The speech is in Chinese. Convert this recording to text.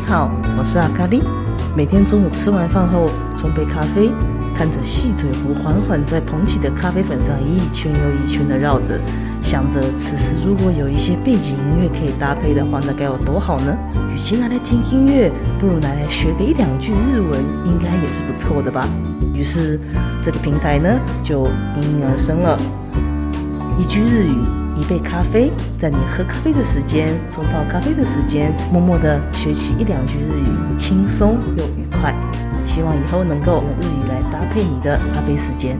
你好，我是阿卡丽。每天中午吃完饭后，冲杯咖啡，看着细嘴壶缓缓在捧起的咖啡粉上一圈又一圈的绕着，想着此时如果有一些背景音乐可以搭配的话，那该有多好呢？与其拿来听音乐，不如拿来学个一两句日文，应该也是不错的吧。于是这个平台呢，就应运而生了。一句日语，一杯咖啡，在你喝咖啡的时间，冲泡咖啡的时间，默默的学起一两句日语，轻松又愉快。希望以后能够用日语来搭配你的咖啡时间。